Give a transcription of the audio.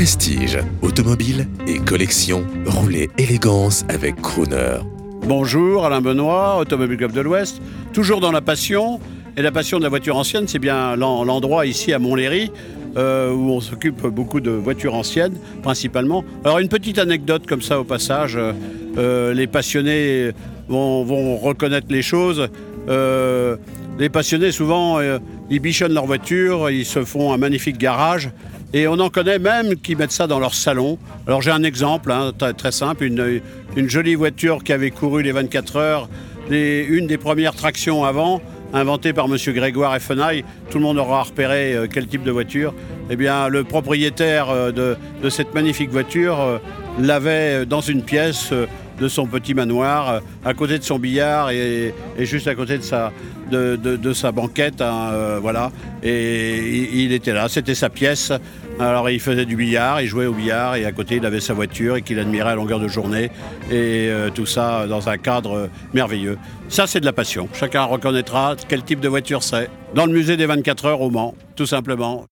Prestige, automobile et collection, roulez élégance avec Crooner. Bonjour, Alain Benoît, Automobile Club de l'Ouest. Toujours dans la passion. Et la passion de la voiture ancienne, c'est bien l'en- l'endroit ici à Montlhéry euh, où on s'occupe beaucoup de voitures anciennes, principalement. Alors, une petite anecdote comme ça au passage. euh, euh, les passionnés vont, reconnaître les choses. Les passionnés, souvent, euh, ils bichonnent leur voiture, ils se font un magnifique garage. Et on en connaît même qui mettent ça dans leur salon. Alors j'ai un exemple hein, très, simple, une, jolie voiture qui avait couru les 24 heures, une des premières tractions avant, inventée par M. Grégoire Effenay. Tout le monde aura repéré euh, quel type de voiture. Eh bien, le propriétaire euh, de, cette magnifique voiture l'avait dans une pièce de son petit manoir, euh, à côté de son billard et, juste à côté de sa, banquette. hein, euh, voilà. Et il, était là, c'était sa pièce. Alors il faisait du billard, il jouait au billard et à côté il avait sa voiture et qu'il admirait à longueur de journée. Et euh, tout ça dans un cadre merveilleux. Ça c'est de la passion. Chacun reconnaîtra quel type de voiture c'est. Dans le musée des 24 heures au Mans, tout simplement.